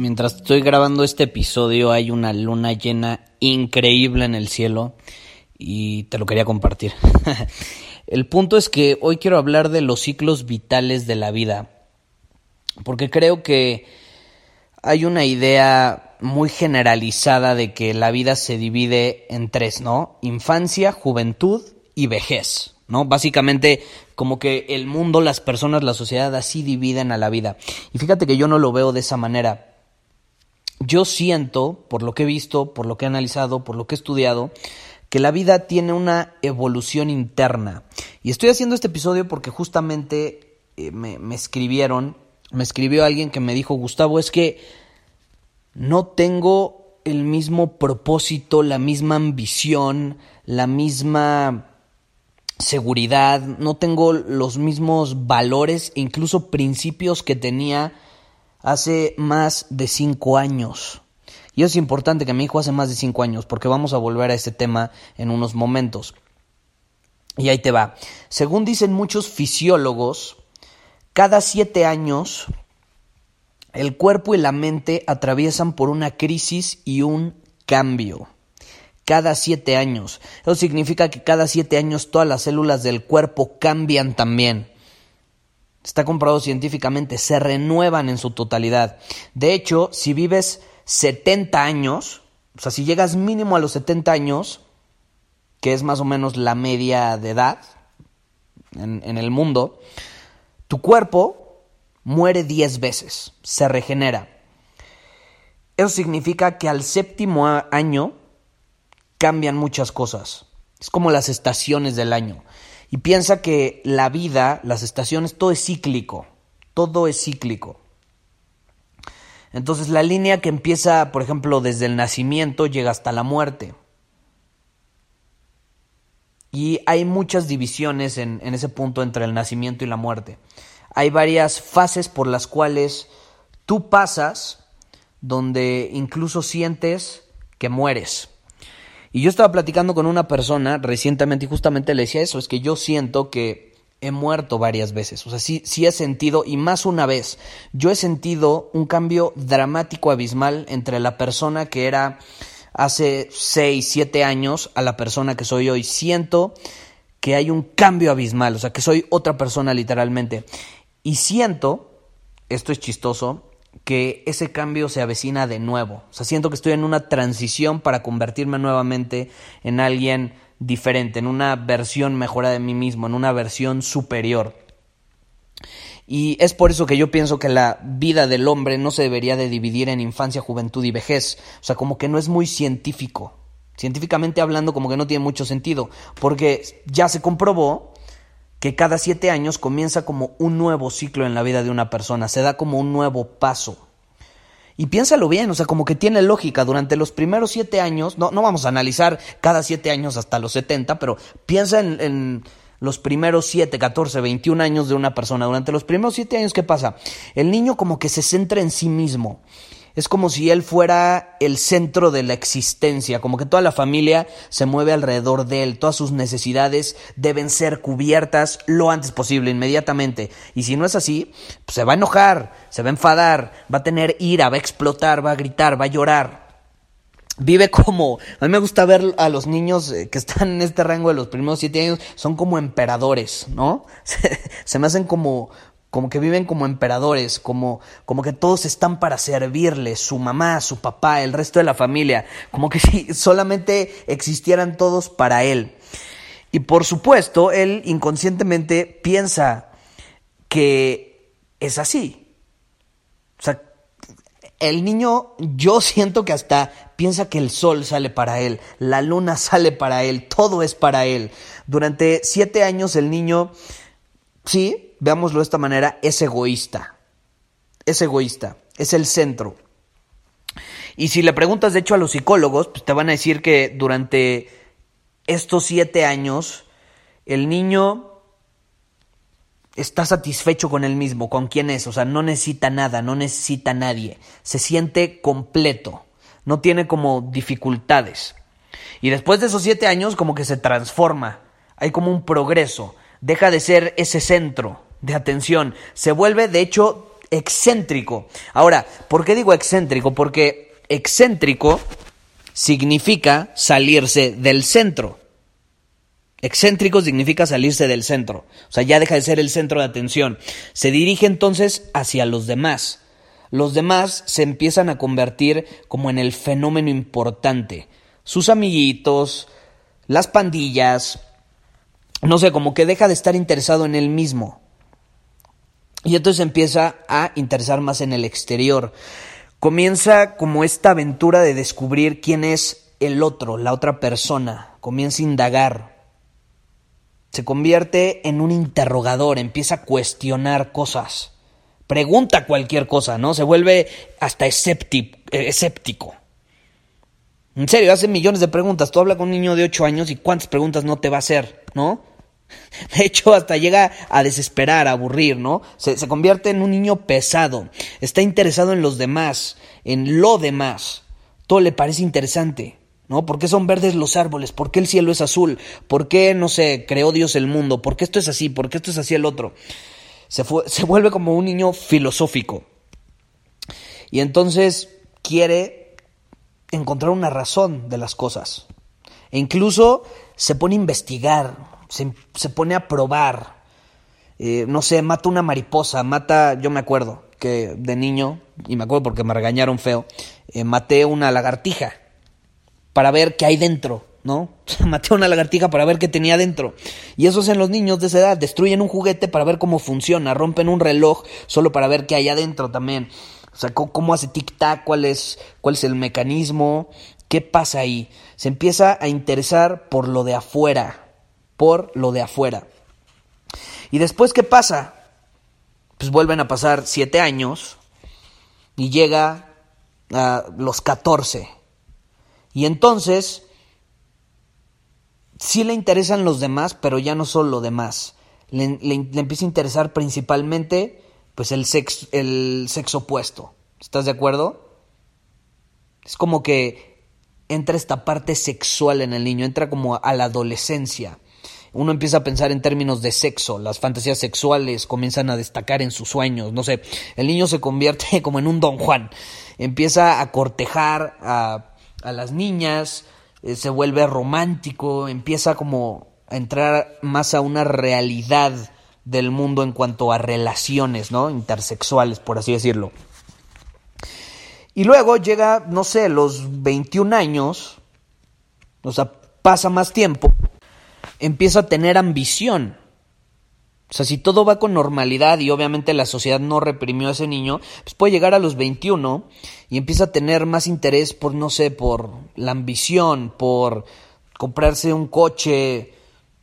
Mientras estoy grabando este episodio hay una luna llena increíble en el cielo y te lo quería compartir. el punto es que hoy quiero hablar de los ciclos vitales de la vida, porque creo que hay una idea muy generalizada de que la vida se divide en tres, ¿no? Infancia, juventud y vejez, ¿no? Básicamente como que el mundo, las personas, la sociedad así dividen a la vida. Y fíjate que yo no lo veo de esa manera yo siento, por lo que he visto, por lo que he analizado, por lo que he estudiado, que la vida tiene una evolución interna. Y estoy haciendo este episodio porque justamente eh, me, me escribieron, me escribió alguien que me dijo, Gustavo, es que no tengo el mismo propósito, la misma ambición, la misma seguridad, no tengo los mismos valores e incluso principios que tenía hace más de cinco años. Y es importante que mi hijo hace más de cinco años, porque vamos a volver a este tema en unos momentos. Y ahí te va. Según dicen muchos fisiólogos, cada siete años el cuerpo y la mente atraviesan por una crisis y un cambio. Cada siete años. Eso significa que cada siete años todas las células del cuerpo cambian también está comprobado científicamente, se renuevan en su totalidad. De hecho, si vives 70 años, o sea, si llegas mínimo a los 70 años, que es más o menos la media de edad en, en el mundo, tu cuerpo muere 10 veces, se regenera. Eso significa que al séptimo año cambian muchas cosas. Es como las estaciones del año. Y piensa que la vida, las estaciones, todo es cíclico. Todo es cíclico. Entonces la línea que empieza, por ejemplo, desde el nacimiento llega hasta la muerte. Y hay muchas divisiones en, ese punto entre el nacimiento y la muerte. Hay varias fases por las cuales tú pasas donde incluso sientes que mueres. Y yo estaba platicando con una persona recientemente y justamente le decía eso, es que yo siento que he muerto varias veces, o sea, sí, sí he sentido, y más una vez, yo he sentido un cambio dramático, abismal entre la persona que era hace 6, 7 años a la persona que soy hoy. Siento que hay un cambio abismal, o sea, que soy otra persona literalmente. Y siento, esto es chistoso, que ese cambio se avecina de nuevo. O sea, siento que estoy en una transición para convertirme nuevamente en alguien diferente, en una versión mejorada de mí mismo, en una versión superior. Y es por eso que yo pienso que la vida del hombre no se debería de dividir en infancia, juventud y vejez. O sea, como que no es muy científico. Científicamente hablando, como que no tiene mucho sentido. Porque ya se comprobó que cada siete años comienza como un nuevo ciclo en la vida de una persona, se da como un nuevo paso. Y piénsalo bien, o sea, como que tiene lógica, durante los primeros siete años, no, no vamos a analizar cada siete años hasta los 70, pero piensa en, en los primeros siete, 14, 21 años de una persona. Durante los primeros siete años, ¿qué pasa? El niño como que se centra en sí mismo es como si él fuera el centro de la existencia, como que toda la familia se mueve alrededor de él, todas sus necesidades deben ser cubiertas lo antes posible, inmediatamente. Y si no es así, pues se va a enojar, se va a enfadar, va a tener ira, va a explotar, va a gritar, va a llorar. Vive como, a mí me gusta ver a los niños eh, que están en este rango de los primeros siete años, son como emperadores, ¿no? Se, se me hacen como, como que viven como emperadores, como, como que todos están para servirle, su mamá, su papá, el resto de la familia, como que si solamente existieran todos para él. Y por supuesto, él inconscientemente piensa que es así. O sea, el niño, yo siento que hasta piensa que el sol sale para él, la luna sale para él, todo es para él. Durante siete años el niño, sí, veámoslo de esta manera, es egoísta. Es egoísta, es el centro. Y si le preguntas, de hecho, a los psicólogos, pues te van a decir que durante estos siete años, el niño está satisfecho con él mismo, con quién es, o sea, no necesita nada, no necesita nadie, se siente completo, no tiene como dificultades. Y después de esos siete años, como que se transforma, hay como un progreso, deja de ser ese centro, de atención. Se vuelve, de hecho, excéntrico. Ahora, ¿por qué digo excéntrico? Porque excéntrico significa salirse del centro. Excéntrico significa salirse del centro. O sea, ya deja de ser el centro de atención. Se dirige entonces hacia los demás. Los demás se empiezan a convertir como en el fenómeno importante. Sus amiguitos, las pandillas, no sé, como que deja de estar interesado en él mismo. Y entonces empieza a interesar más en el exterior. Comienza como esta aventura de descubrir quién es el otro, la otra persona. Comienza a indagar. Se convierte en un interrogador, empieza a cuestionar cosas. Pregunta cualquier cosa, ¿no? Se vuelve hasta escéptico. En serio, hace millones de preguntas. Tú hablas con un niño de 8 años y cuántas preguntas no te va a hacer, ¿no? De hecho, hasta llega a desesperar, a aburrir, ¿no? Se, convierte en un niño pesado. Está interesado en los demás, en lo demás. Todo le parece interesante, ¿no? ¿Por qué son verdes los árboles? ¿Por qué el cielo es azul? ¿Por qué, no sé, creó Dios el mundo? ¿Por qué esto es así? ¿Por qué esto es así el otro? Se, se vuelve como un niño filosófico. Y entonces quiere encontrar una razón de las cosas. E incluso se pone a investigar, se, pone a probar. Eh, no sé, mata una mariposa, mata, yo me acuerdo que de niño, y me acuerdo porque me regañaron feo, eh, maté una lagartija para ver qué hay dentro, ¿no? maté una lagartija para ver qué tenía dentro. Y eso hacen los niños de esa edad, destruyen un juguete para ver cómo funciona, rompen un reloj solo para ver qué hay adentro también. O sea, cómo, hace tic-tac, cuál es, cuál es el mecanismo, qué pasa ahí. Se empieza a interesar por lo de afuera, por lo de afuera. ¿Y después qué pasa? Pues vuelven a pasar siete años y llega a los 14. Y entonces sí le interesan los demás, pero ya no solo lo demás. Le, empieza a interesar principalmente pues el el sexo opuesto. ¿Estás de acuerdo? Es como que entra esta parte sexual en el niño, entra como a la adolescencia uno empieza a pensar en términos de sexo, las fantasías sexuales comienzan a destacar en sus sueños, no sé, el niño se convierte como en un don Juan, empieza a cortejar a, las niñas, eh, se vuelve romántico, empieza como a entrar más a una realidad del mundo en cuanto a relaciones, ¿no? Intersexuales, por así decirlo. Y luego llega, no sé, los 21 años, o sea, pasa más tiempo empieza a tener ambición. O sea, si todo va con normalidad y obviamente la sociedad no reprimió a ese niño, pues puede llegar a los 21 y empieza a tener más interés por, no sé, por la ambición, por comprarse un coche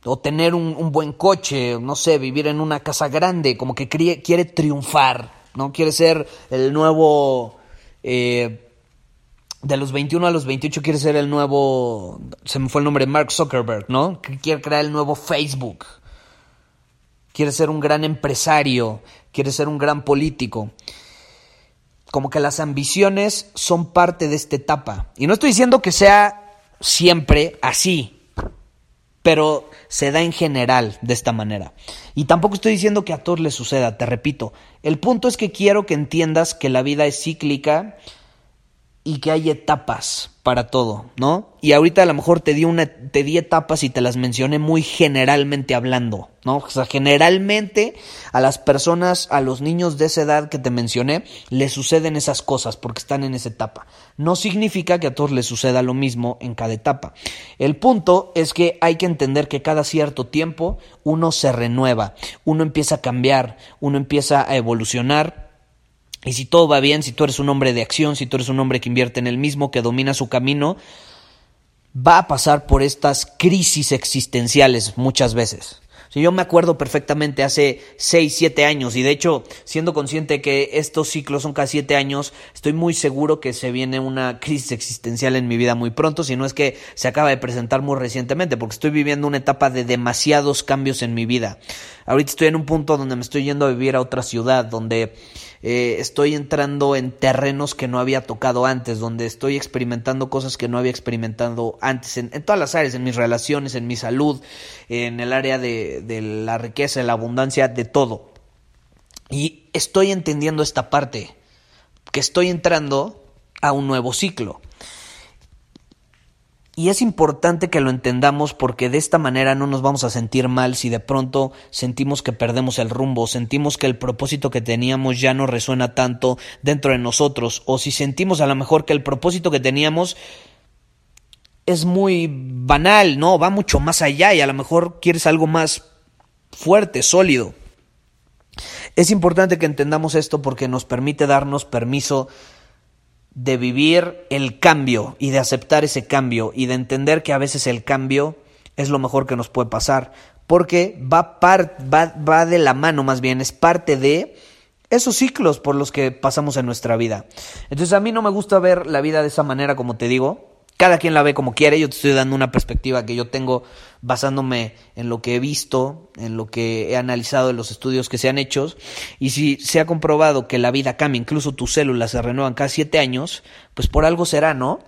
o tener un, buen coche, no sé, vivir en una casa grande, como que quiere, triunfar, ¿no? Quiere ser el nuevo... Eh, de los 21 a los 28 quiere ser el nuevo, se me fue el nombre, Mark Zuckerberg, ¿no? Quiere crear el nuevo Facebook. Quiere ser un gran empresario, quiere ser un gran político. Como que las ambiciones son parte de esta etapa. Y no estoy diciendo que sea siempre así, pero se da en general de esta manera. Y tampoco estoy diciendo que a todos les suceda, te repito. El punto es que quiero que entiendas que la vida es cíclica, y que hay etapas para todo, ¿no? Y ahorita a lo mejor te di una te di etapas y te las mencioné muy generalmente hablando, ¿no? O sea, generalmente a las personas, a los niños de esa edad que te mencioné, les suceden esas cosas porque están en esa etapa. No significa que a todos les suceda lo mismo en cada etapa. El punto es que hay que entender que cada cierto tiempo uno se renueva, uno empieza a cambiar, uno empieza a evolucionar y si todo va bien, si tú eres un hombre de acción, si tú eres un hombre que invierte en el mismo, que domina su camino, va a pasar por estas crisis existenciales muchas veces. Si yo me acuerdo perfectamente hace 6, 7 años y de hecho siendo consciente que estos ciclos son cada 7 años, estoy muy seguro que se viene una crisis existencial en mi vida muy pronto, si no es que se acaba de presentar muy recientemente, porque estoy viviendo una etapa de demasiados cambios en mi vida. Ahorita estoy en un punto donde me estoy yendo a vivir a otra ciudad, donde eh, estoy entrando en terrenos que no había tocado antes, donde estoy experimentando cosas que no había experimentado antes, en, todas las áreas, en mis relaciones, en mi salud, en el área de, de la riqueza, de la abundancia, de todo. Y estoy entendiendo esta parte, que estoy entrando a un nuevo ciclo. Y es importante que lo entendamos porque de esta manera no nos vamos a sentir mal si de pronto sentimos que perdemos el rumbo, sentimos que el propósito que teníamos ya no resuena tanto dentro de nosotros, o si sentimos a lo mejor que el propósito que teníamos es muy banal, no, va mucho más allá y a lo mejor quieres algo más fuerte, sólido. Es importante que entendamos esto porque nos permite darnos permiso de vivir el cambio y de aceptar ese cambio y de entender que a veces el cambio es lo mejor que nos puede pasar, porque va, va, va de la mano más bien, es parte de esos ciclos por los que pasamos en nuestra vida. Entonces a mí no me gusta ver la vida de esa manera, como te digo, cada quien la ve como quiere, yo te estoy dando una perspectiva que yo tengo basándome en lo que he visto, en lo que he analizado en los estudios que se han hecho, y si se ha comprobado que la vida cambia, incluso tus células se renuevan cada siete años, pues por algo será, ¿no?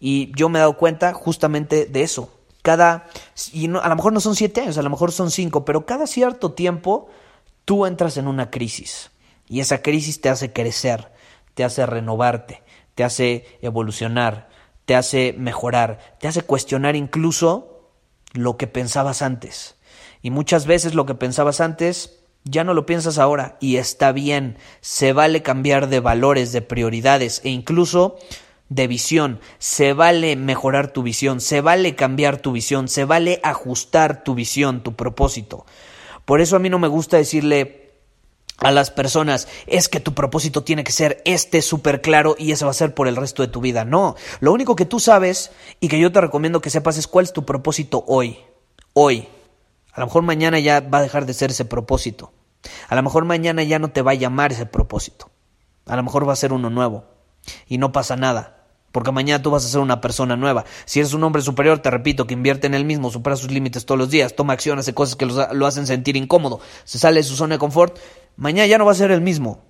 Y yo me he dado cuenta justamente de eso. Cada, y a lo mejor no son siete años, a lo mejor son cinco, pero cada cierto tiempo tú entras en una crisis. Y esa crisis te hace crecer, te hace renovarte, te hace evolucionar, te hace mejorar, te hace cuestionar incluso lo que pensabas antes. Y muchas veces lo que pensabas antes ya no lo piensas ahora y está bien, se vale cambiar de valores, de prioridades e incluso de visión, se vale mejorar tu visión, se vale cambiar tu visión, se vale ajustar tu visión, tu propósito. Por eso a mí no me gusta decirle a las personas es que tu propósito tiene que ser este súper claro y ese va a ser por el resto de tu vida. No, lo único que tú sabes y que yo te recomiendo que sepas es cuál es tu propósito hoy. Hoy. A lo mejor mañana ya va a dejar de ser ese propósito. A lo mejor mañana ya no te va a llamar ese propósito. A lo mejor va a ser uno nuevo. Y no pasa nada. Porque mañana tú vas a ser una persona nueva. Si eres un hombre superior, te repito, que invierte en el mismo, supera sus límites todos los días, toma acción, hace cosas que lo hacen sentir incómodo, se sale de su zona de confort, mañana ya no va a ser el mismo.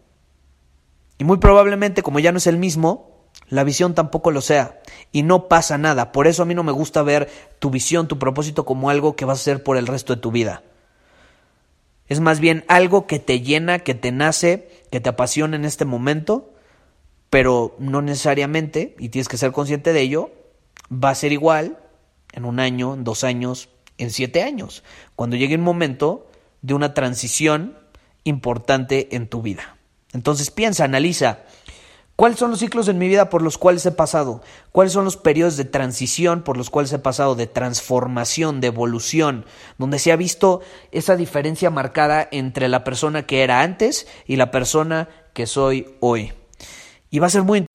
Y muy probablemente, como ya no es el mismo, la visión tampoco lo sea. Y no pasa nada. Por eso a mí no me gusta ver tu visión, tu propósito como algo que vas a ser por el resto de tu vida. Es más bien algo que te llena, que te nace, que te apasiona en este momento, pero no necesariamente, y tienes que ser consciente de ello, va a ser igual en un año, en dos años, en siete años, cuando llegue un momento de una transición importante en tu vida. Entonces piensa, analiza, ¿cuáles son los ciclos en mi vida por los cuales he pasado? ¿Cuáles son los periodos de transición por los cuales he pasado, de transformación, de evolución, donde se ha visto esa diferencia marcada entre la persona que era antes y la persona que soy hoy? Y va a ser muy...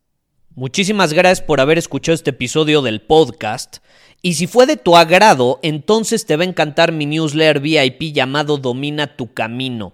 Muchísimas gracias por haber escuchado este episodio del podcast. Y si fue de tu agrado, entonces te va a encantar mi newsletter VIP llamado Domina tu Camino.